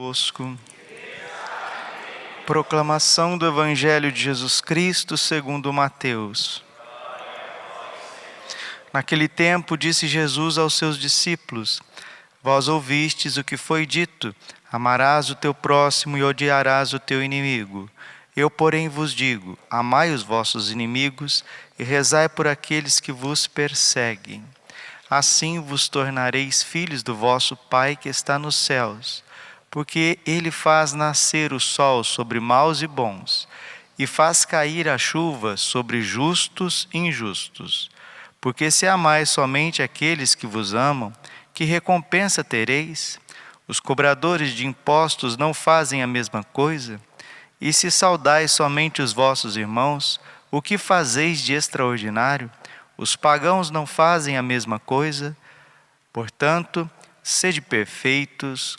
convosco. Proclamação do Evangelho de Jesus Cristo segundo Mateus. Naquele tempo disse Jesus aos seus discípulos: Vós ouvistes o que foi dito: Amarás o teu próximo e odiarás o teu inimigo. Eu, porém, vos digo: Amai os vossos inimigos e rezai por aqueles que vos perseguem. Assim vos tornareis filhos do vosso Pai que está nos céus porque ele faz nascer o sol sobre maus e bons, e faz cair a chuva sobre justos e injustos. Porque se amais somente aqueles que vos amam, que recompensa tereis? Os cobradores de impostos não fazem a mesma coisa? E se saudais somente os vossos irmãos, o que fazeis de extraordinário? Os pagãos não fazem a mesma coisa? Portanto, sede perfeitos,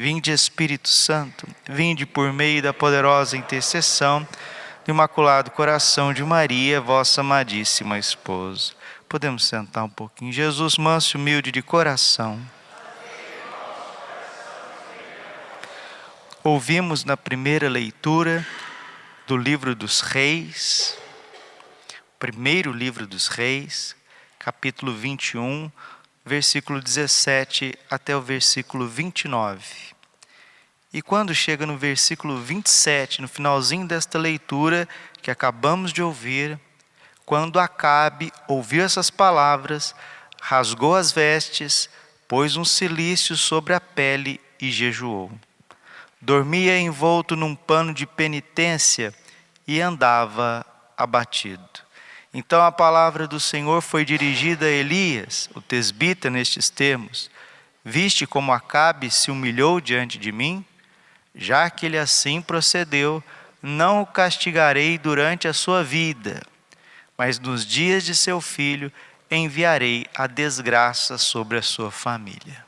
Vinde Espírito Santo, vinde por meio da poderosa intercessão do Imaculado Coração de Maria, vossa amadíssima esposa. Podemos sentar um pouquinho. Jesus, manso e humilde de coração. Ouvimos na primeira leitura do livro dos Reis, primeiro livro dos Reis, capítulo 21, versículo 17 até o versículo 29. E quando chega no versículo 27, no finalzinho desta leitura que acabamos de ouvir, quando Acabe ouviu essas palavras, rasgou as vestes, pôs um cilício sobre a pele e jejuou. Dormia envolto num pano de penitência e andava abatido. Então a palavra do Senhor foi dirigida a Elias, o tesbita, nestes termos: Viste como Acabe se humilhou diante de mim? Já que ele assim procedeu, não o castigarei durante a sua vida, mas nos dias de seu filho enviarei a desgraça sobre a sua família.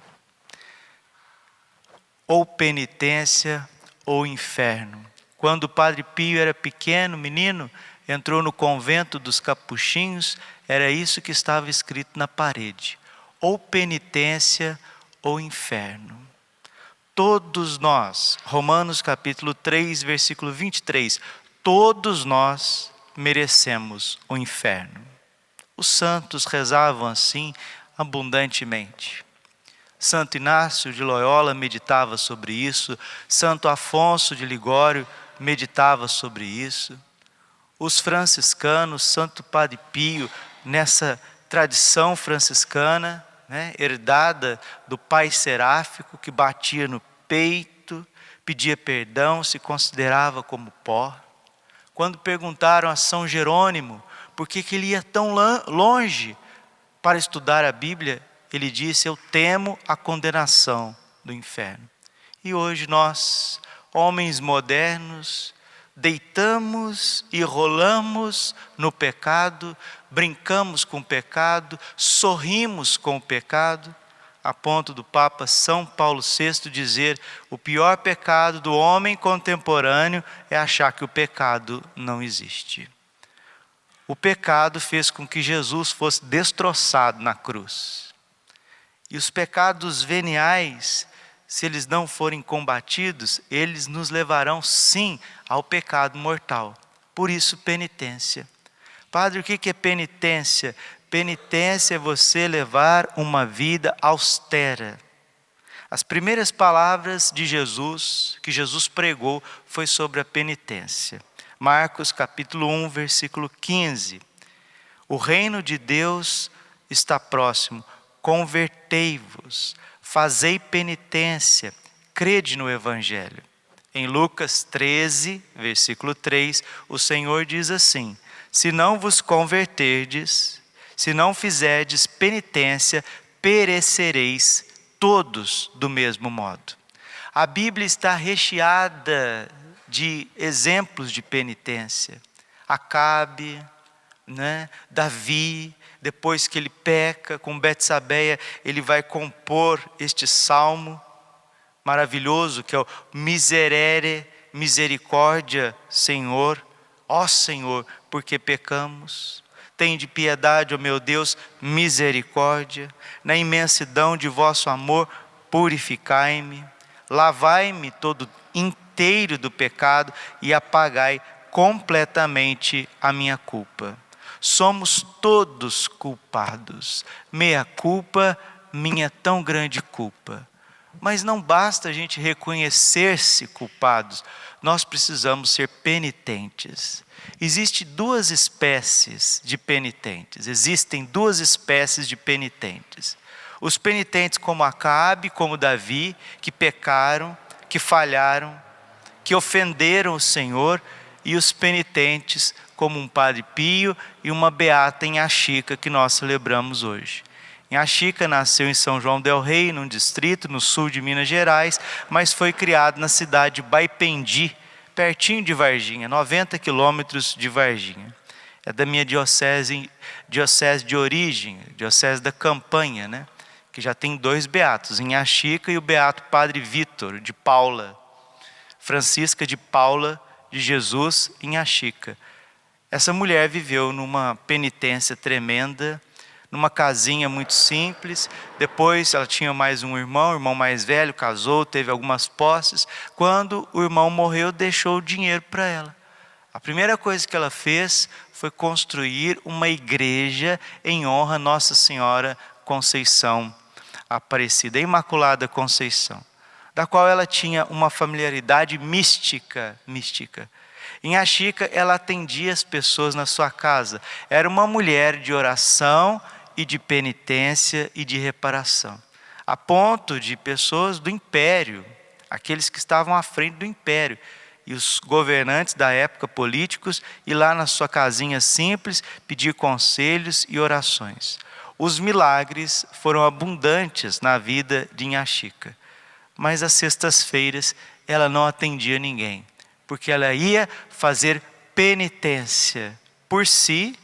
Ou penitência ou inferno. Quando o padre Pio era pequeno, menino, entrou no convento dos capuchinhos, era isso que estava escrito na parede: ou penitência ou inferno. Todos nós, Romanos capítulo 3, versículo 23, todos nós merecemos o inferno. Os santos rezavam assim abundantemente. Santo Inácio de Loyola meditava sobre isso, Santo Afonso de Ligório meditava sobre isso os franciscanos, Santo Padre Pio, nessa tradição franciscana, né, herdada do pai seráfico, que batia no peito, pedia perdão, se considerava como pó. Quando perguntaram a São Jerônimo por que, que ele ia tão longe para estudar a Bíblia, ele disse: Eu temo a condenação do inferno. E hoje nós, homens modernos, deitamos e rolamos no pecado, brincamos com o pecado, sorrimos com o pecado, a ponto do Papa São Paulo VI dizer: o pior pecado do homem contemporâneo é achar que o pecado não existe. O pecado fez com que Jesus fosse destroçado na cruz. E os pecados veniais se eles não forem combatidos, eles nos levarão sim ao pecado mortal. Por isso, penitência. Padre, o que é penitência? Penitência é você levar uma vida austera. As primeiras palavras de Jesus, que Jesus pregou, foi sobre a penitência. Marcos capítulo 1, versículo 15. O reino de Deus está próximo, convertei-vos fazei penitência, crede no Evangelho. Em Lucas 13, versículo 3, o Senhor diz assim: Se não vos converterdes, se não fizerdes penitência, perecereis todos do mesmo modo. A Bíblia está recheada de exemplos de penitência. Acabe, né? Davi, depois que ele peca com Betsabeia, ele vai compor este salmo maravilhoso que é o Miserere, misericórdia, Senhor, ó Senhor, porque pecamos. Tem de piedade, ó meu Deus, misericórdia. Na imensidão de vosso amor, purificai-me. Lavai-me todo inteiro do pecado e apagai completamente a minha culpa. Somos todos culpados. Meia culpa, minha tão grande culpa. Mas não basta a gente reconhecer-se culpados, nós precisamos ser penitentes. Existem duas espécies de penitentes. Existem duas espécies de penitentes. Os penitentes como Acabe, como Davi, que pecaram, que falharam, que ofenderam o Senhor, e os penitentes como um Padre Pio e uma beata em Achica que nós celebramos hoje. Em Achica nasceu em São João del Rei, num distrito no sul de Minas Gerais, mas foi criado na cidade de Baipendi, pertinho de Varginha, 90 quilômetros de Varginha. É da minha diocese, diocese de origem, diocese da Campanha, né? que já tem dois beatos, em Achica e o beato Padre Vitor, de Paula, Francisca de Paula de Jesus, em Achica. Essa mulher viveu numa penitência tremenda, numa casinha muito simples. Depois ela tinha mais um irmão, o irmão mais velho, casou, teve algumas posses. Quando o irmão morreu, deixou o dinheiro para ela. A primeira coisa que ela fez foi construir uma igreja em honra a Nossa Senhora Conceição Aparecida, Imaculada Conceição, da qual ela tinha uma familiaridade mística, mística. Em Achica, ela atendia as pessoas na sua casa. Era uma mulher de oração e de penitência e de reparação, a ponto de pessoas do império, aqueles que estavam à frente do império, e os governantes da época políticos, ir lá na sua casinha simples pedir conselhos e orações. Os milagres foram abundantes na vida de Inhaxica, mas às sextas-feiras ela não atendia ninguém, porque ela ia fazer penitência por si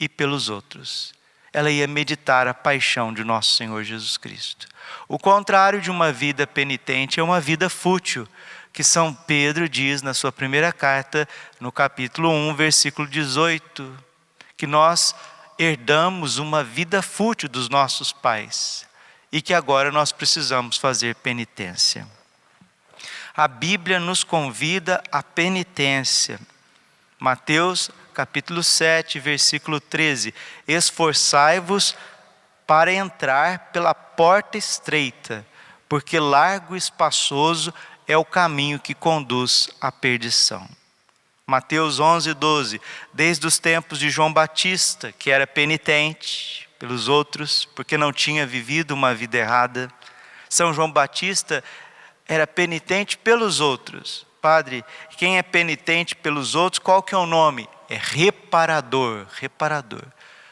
e pelos outros ela ia meditar a paixão de nosso Senhor Jesus Cristo. O contrário de uma vida penitente é uma vida fútil, que São Pedro diz na sua primeira carta, no capítulo 1, versículo 18, que nós herdamos uma vida fútil dos nossos pais e que agora nós precisamos fazer penitência. A Bíblia nos convida à penitência. Mateus capítulo 7, versículo 13: Esforçai-vos para entrar pela porta estreita, porque largo e espaçoso é o caminho que conduz à perdição. Mateus 11, 12: Desde os tempos de João Batista, que era penitente pelos outros, porque não tinha vivido uma vida errada, São João Batista era penitente pelos outros. Padre, quem é penitente pelos outros, qual que é o nome? é reparador, reparador.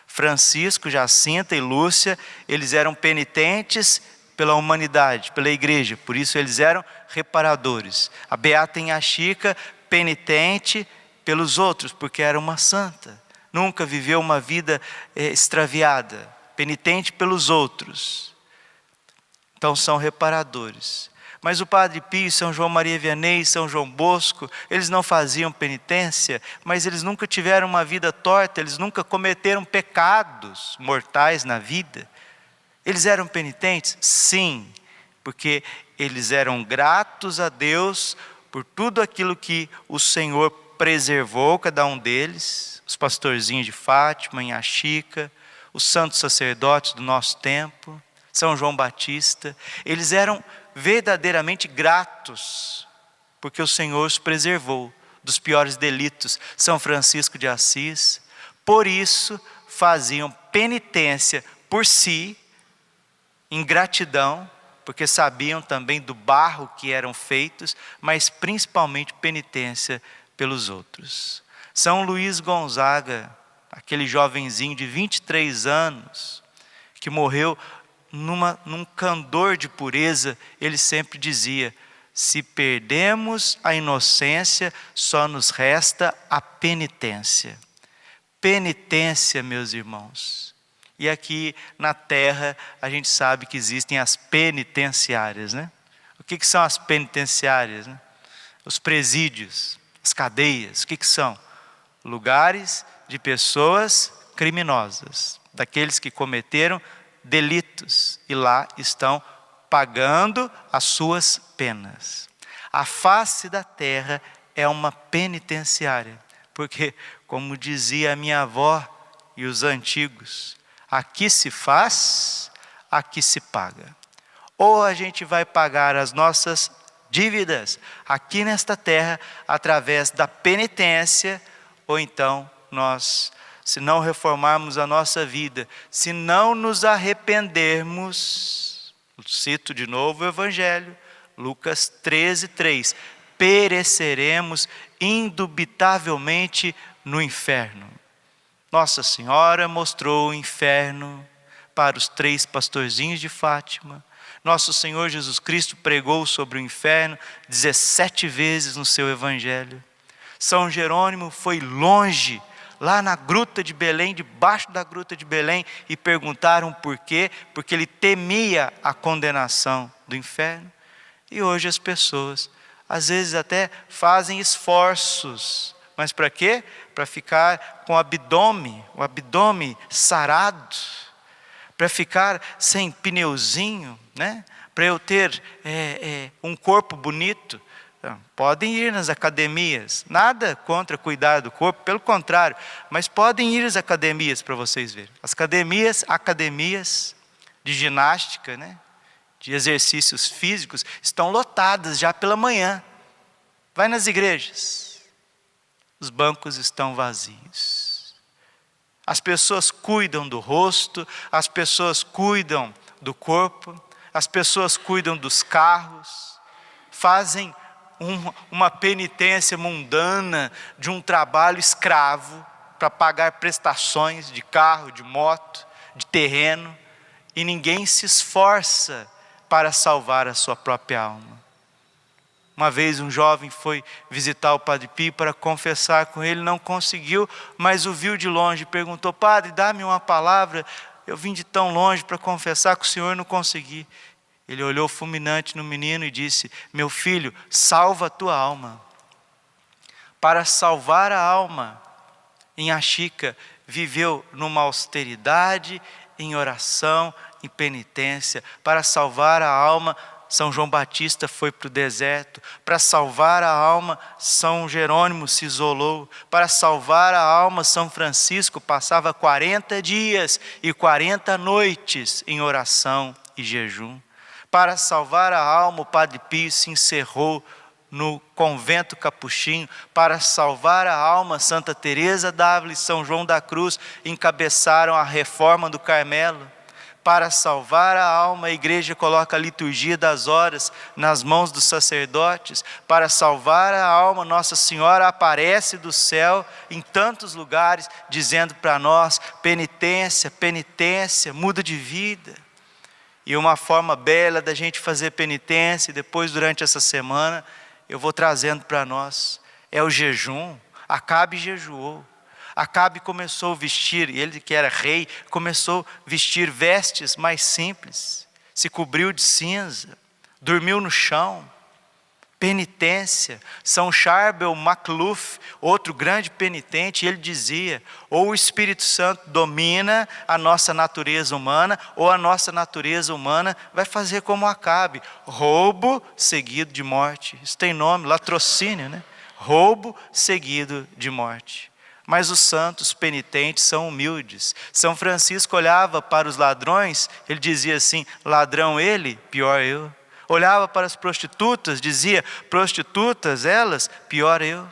Francisco, Jacinta e Lúcia, eles eram penitentes pela humanidade, pela igreja, por isso eles eram reparadores. A Beata em Achica, penitente pelos outros, porque era uma santa, nunca viveu uma vida eh, extraviada, penitente pelos outros. Então são reparadores. Mas o Padre Pio, São João Maria Vianney, São João Bosco, eles não faziam penitência, mas eles nunca tiveram uma vida torta, eles nunca cometeram pecados mortais na vida. Eles eram penitentes? Sim, porque eles eram gratos a Deus por tudo aquilo que o Senhor preservou, cada um deles, os pastorzinhos de Fátima, em Achica, os santos sacerdotes do nosso tempo, São João Batista, eles eram verdadeiramente gratos, porque o Senhor os preservou dos piores delitos, São Francisco de Assis. Por isso, faziam penitência por si, em gratidão, porque sabiam também do barro que eram feitos, mas principalmente penitência pelos outros. São Luís Gonzaga, aquele jovenzinho de 23 anos, que morreu numa, num candor de pureza, ele sempre dizia: Se perdemos a inocência, só nos resta a penitência. Penitência, meus irmãos. E aqui na terra a gente sabe que existem as penitenciárias, né? O que, que são as penitenciárias? Né? Os presídios, as cadeias, o que, que são? Lugares de pessoas criminosas, daqueles que cometeram delitos e lá estão pagando as suas penas. A face da terra é uma penitenciária, porque, como dizia a minha avó e os antigos, aqui se faz, aqui se paga. Ou a gente vai pagar as nossas dívidas aqui nesta terra através da penitência, ou então nós se não reformarmos a nossa vida, se não nos arrependermos, cito de novo o Evangelho, Lucas 13, 3: pereceremos indubitavelmente no inferno. Nossa Senhora mostrou o inferno para os três pastorzinhos de Fátima. Nosso Senhor Jesus Cristo pregou sobre o inferno 17 vezes no seu Evangelho. São Jerônimo foi longe lá na gruta de Belém, debaixo da gruta de Belém, e perguntaram por quê? Porque ele temia a condenação do inferno. E hoje as pessoas, às vezes até fazem esforços, mas para quê? Para ficar com o abdômen, o abdômen sarado, para ficar sem pneuzinho, né? para eu ter é, é, um corpo bonito. Então, podem ir nas academias, nada contra cuidar do corpo, pelo contrário, mas podem ir às academias para vocês verem. As academias, academias de ginástica, né, de exercícios físicos, estão lotadas já pela manhã. Vai nas igrejas, os bancos estão vazios. As pessoas cuidam do rosto, as pessoas cuidam do corpo, as pessoas cuidam dos carros, fazem um, uma penitência mundana de um trabalho escravo para pagar prestações de carro, de moto, de terreno, e ninguém se esforça para salvar a sua própria alma. Uma vez um jovem foi visitar o Padre Pio para confessar com ele, não conseguiu, mas o viu de longe e perguntou: Padre, dá-me uma palavra. Eu vim de tão longe para confessar com o senhor e não consegui. Ele olhou fulminante no menino e disse: Meu filho, salva a tua alma. Para salvar a alma, em Achica, viveu numa austeridade, em oração, em penitência. Para salvar a alma, São João Batista foi para o deserto. Para salvar a alma, São Jerônimo se isolou. Para salvar a alma, São Francisco passava 40 dias e 40 noites em oração e jejum. Para salvar a alma, o Padre Pio se encerrou no convento capuchinho. Para salvar a alma, Santa Teresa d'Ávila e São João da Cruz encabeçaram a reforma do Carmelo. Para salvar a alma, a igreja coloca a liturgia das horas nas mãos dos sacerdotes. Para salvar a alma, Nossa Senhora aparece do céu em tantos lugares, dizendo para nós: penitência, penitência, muda de vida. E uma forma bela da gente fazer penitência, e depois, durante essa semana, eu vou trazendo para nós, é o jejum. Acabe jejuou. Acabe começou a vestir, ele que era rei, começou a vestir vestes mais simples, se cobriu de cinza, dormiu no chão, penitência. São Charbel Macluf, outro grande penitente, ele dizia: ou o Espírito Santo domina a nossa natureza humana, ou a nossa natureza humana vai fazer como Acabe, roubo seguido de morte. Isso tem nome, latrocínio, né? Roubo seguido de morte. Mas os santos penitentes são humildes. São Francisco olhava para os ladrões, ele dizia assim: ladrão ele, pior eu olhava para as prostitutas, dizia: prostitutas elas, pior eu.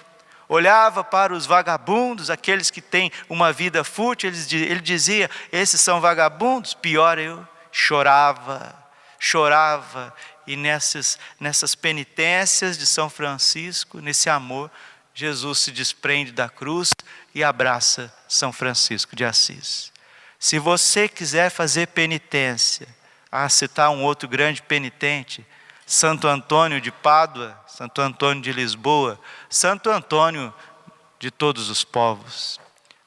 Olhava para os vagabundos, aqueles que têm uma vida fútil, ele dizia: esses são vagabundos, pior eu. Chorava, chorava, e nessas, nessas penitências de São Francisco, nesse amor, Jesus se desprende da cruz e abraça São Francisco de Assis. Se você quiser fazer penitência, a citar um outro grande penitente, Santo Antônio de Pádua, Santo Antônio de Lisboa, Santo Antônio de todos os povos.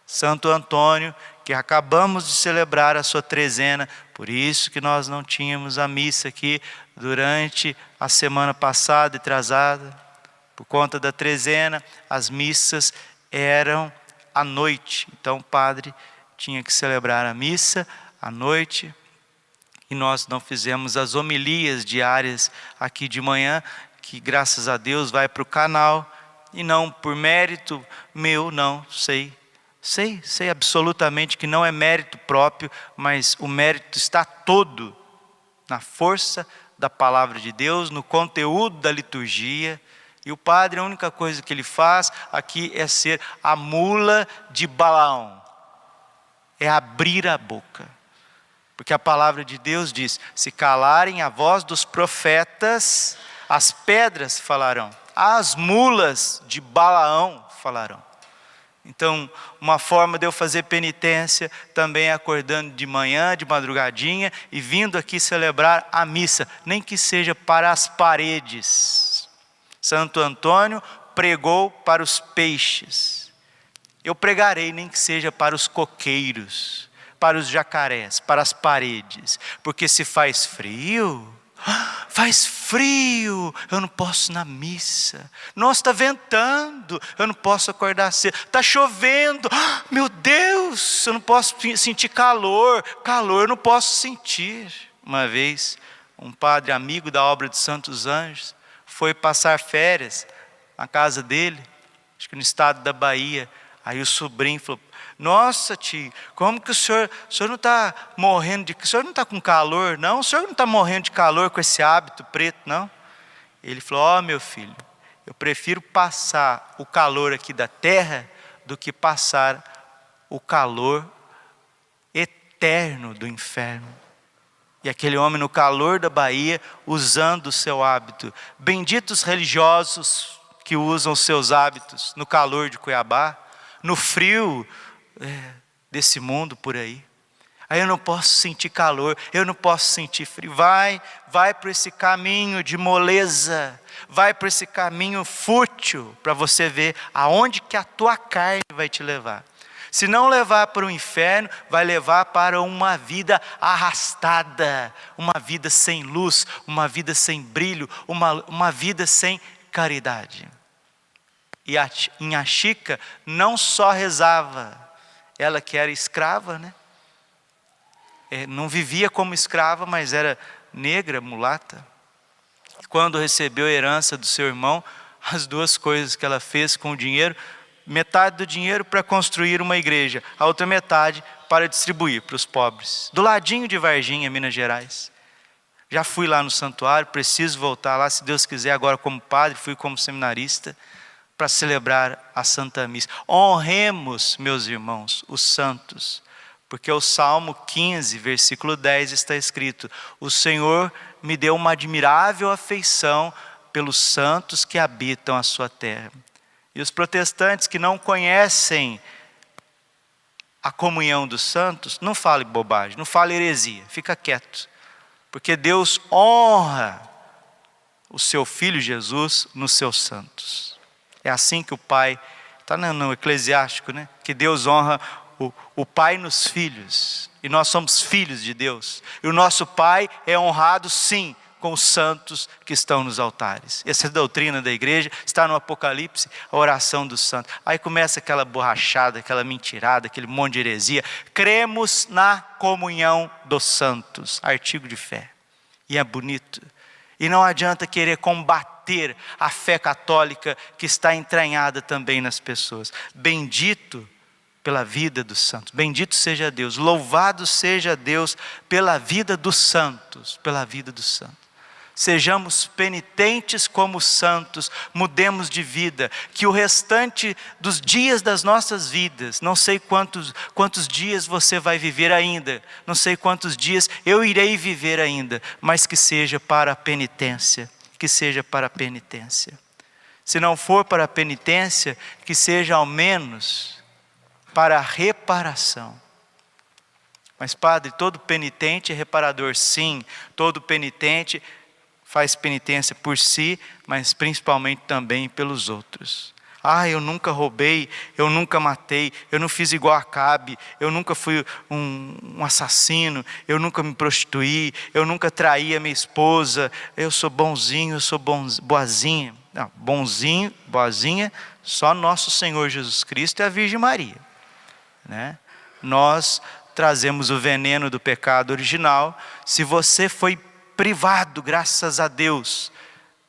Santo Antônio, que acabamos de celebrar a sua trezena, por isso que nós não tínhamos a missa aqui durante a semana passada e atrasada, por conta da trezena, as missas eram à noite. Então o padre tinha que celebrar a missa à noite, e nós não fizemos as homilias diárias aqui de manhã, que graças a Deus vai para o canal, e não por mérito meu, não, sei. Sei, sei absolutamente que não é mérito próprio, mas o mérito está todo na força da palavra de Deus, no conteúdo da liturgia. E o padre, a única coisa que ele faz aqui é ser a mula de Balaão, é abrir a boca. Porque a palavra de Deus diz: se calarem a voz dos profetas, as pedras falarão, as mulas de Balaão falarão. Então, uma forma de eu fazer penitência também é acordando de manhã, de madrugadinha e vindo aqui celebrar a missa, nem que seja para as paredes. Santo Antônio pregou para os peixes. Eu pregarei, nem que seja para os coqueiros para os jacarés, para as paredes, porque se faz frio, faz frio, eu não posso ir na missa. Nossa, está ventando, eu não posso acordar cedo. Está chovendo, meu Deus, eu não posso sentir calor. Calor eu não posso sentir. Uma vez, um padre amigo da obra de Santos Anjos foi passar férias na casa dele, acho que no estado da Bahia. Aí o sobrinho falou: nossa, tio, como que o senhor, o senhor não está morrendo de. O senhor não está com calor, não? O senhor não está morrendo de calor com esse hábito preto, não? Ele falou: Ó, oh, meu filho, eu prefiro passar o calor aqui da terra do que passar o calor eterno do inferno. E aquele homem no calor da Bahia, usando o seu hábito. Benditos religiosos que usam seus hábitos no calor de Cuiabá, no frio é, desse mundo por aí. Aí eu não posso sentir calor, eu não posso sentir frio. Vai, vai para esse caminho de moleza, vai para esse caminho fútil para você ver aonde que a tua carne vai te levar. Se não levar para o inferno, vai levar para uma vida arrastada, uma vida sem luz, uma vida sem brilho, uma, uma vida sem caridade. E a, Achica não só rezava, ela que era escrava, né? É, não vivia como escrava, mas era negra, mulata. Quando recebeu a herança do seu irmão, as duas coisas que ela fez com o dinheiro, metade do dinheiro para construir uma igreja, a outra metade para distribuir para os pobres. Do ladinho de Varginha, Minas Gerais. Já fui lá no santuário, preciso voltar lá, se Deus quiser, agora como padre, fui como seminarista para celebrar a Santa Missa. Honremos, meus irmãos, os santos, porque o Salmo 15, versículo 10 está escrito: O Senhor me deu uma admirável afeição pelos santos que habitam a sua terra. E os protestantes que não conhecem a comunhão dos santos, não fale bobagem, não fale heresia, fica quieto. Porque Deus honra o seu filho Jesus nos seus santos. É assim que o Pai, está no, no Eclesiástico, né? Que Deus honra o, o Pai nos filhos. E nós somos filhos de Deus. E o nosso Pai é honrado, sim, com os santos que estão nos altares. Essa é doutrina da igreja, está no Apocalipse, a oração dos santos. Aí começa aquela borrachada, aquela mentirada, aquele monte de heresia. Cremos na comunhão dos santos, artigo de fé. E é bonito. E não adianta querer combater ter a fé católica que está entranhada também nas pessoas. Bendito pela vida dos santos. Bendito seja Deus. Louvado seja Deus pela vida dos santos, pela vida dos santos. Sejamos penitentes como santos, mudemos de vida, que o restante dos dias das nossas vidas, não sei quantos, quantos dias você vai viver ainda, não sei quantos dias eu irei viver ainda, mas que seja para a penitência, que seja para a penitência. Se não for para a penitência, que seja ao menos para a reparação. Mas, Padre, todo penitente é reparador, sim, todo penitente faz penitência por si, mas principalmente também pelos outros. Ah, eu nunca roubei, eu nunca matei, eu não fiz igual a Cabe, eu nunca fui um, um, assassino, eu nunca me prostituí, eu nunca traí a minha esposa, eu sou bonzinho, eu sou bom, boazinha. Não, bonzinho, boazinha, só nosso Senhor Jesus Cristo e a Virgem Maria. Né? Nós trazemos o veneno do pecado original. Se você foi privado, graças a Deus,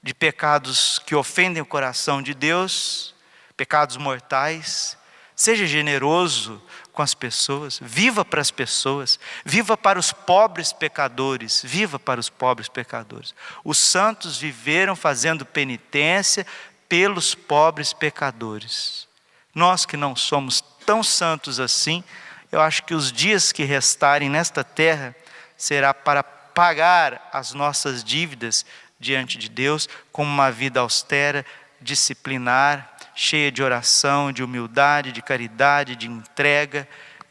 de pecados que ofendem o coração de Deus, pecados mortais. Seja generoso com as pessoas, viva para as pessoas, viva para os pobres pecadores, viva para os pobres pecadores. Os santos viveram fazendo penitência pelos pobres pecadores. Nós que não somos tão santos assim, eu acho que os dias que restarem nesta terra será para pagar as nossas dívidas diante de Deus com uma vida austera, disciplinar, cheia de oração, de humildade, de caridade, de entrega,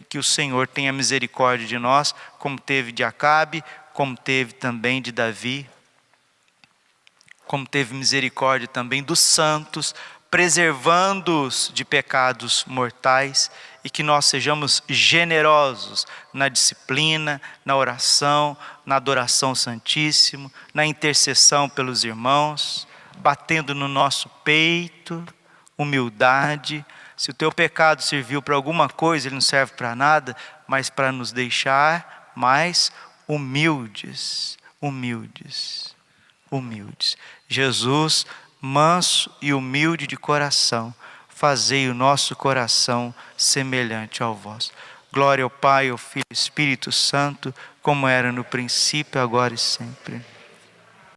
que o Senhor tenha misericórdia de nós, como teve de Acabe, como teve também de Davi, como teve misericórdia também dos santos, preservando-os de pecados mortais e que nós sejamos generosos na disciplina, na oração, na adoração santíssimo, na intercessão pelos irmãos, batendo no nosso peito, humildade. Se o teu pecado serviu para alguma coisa, ele não serve para nada, mas para nos deixar mais humildes, humildes, humildes. Jesus, manso e humilde de coração, fazei o nosso coração semelhante ao vosso. Glória ao Pai, ao Filho e Espírito Santo, como era no princípio, agora e sempre.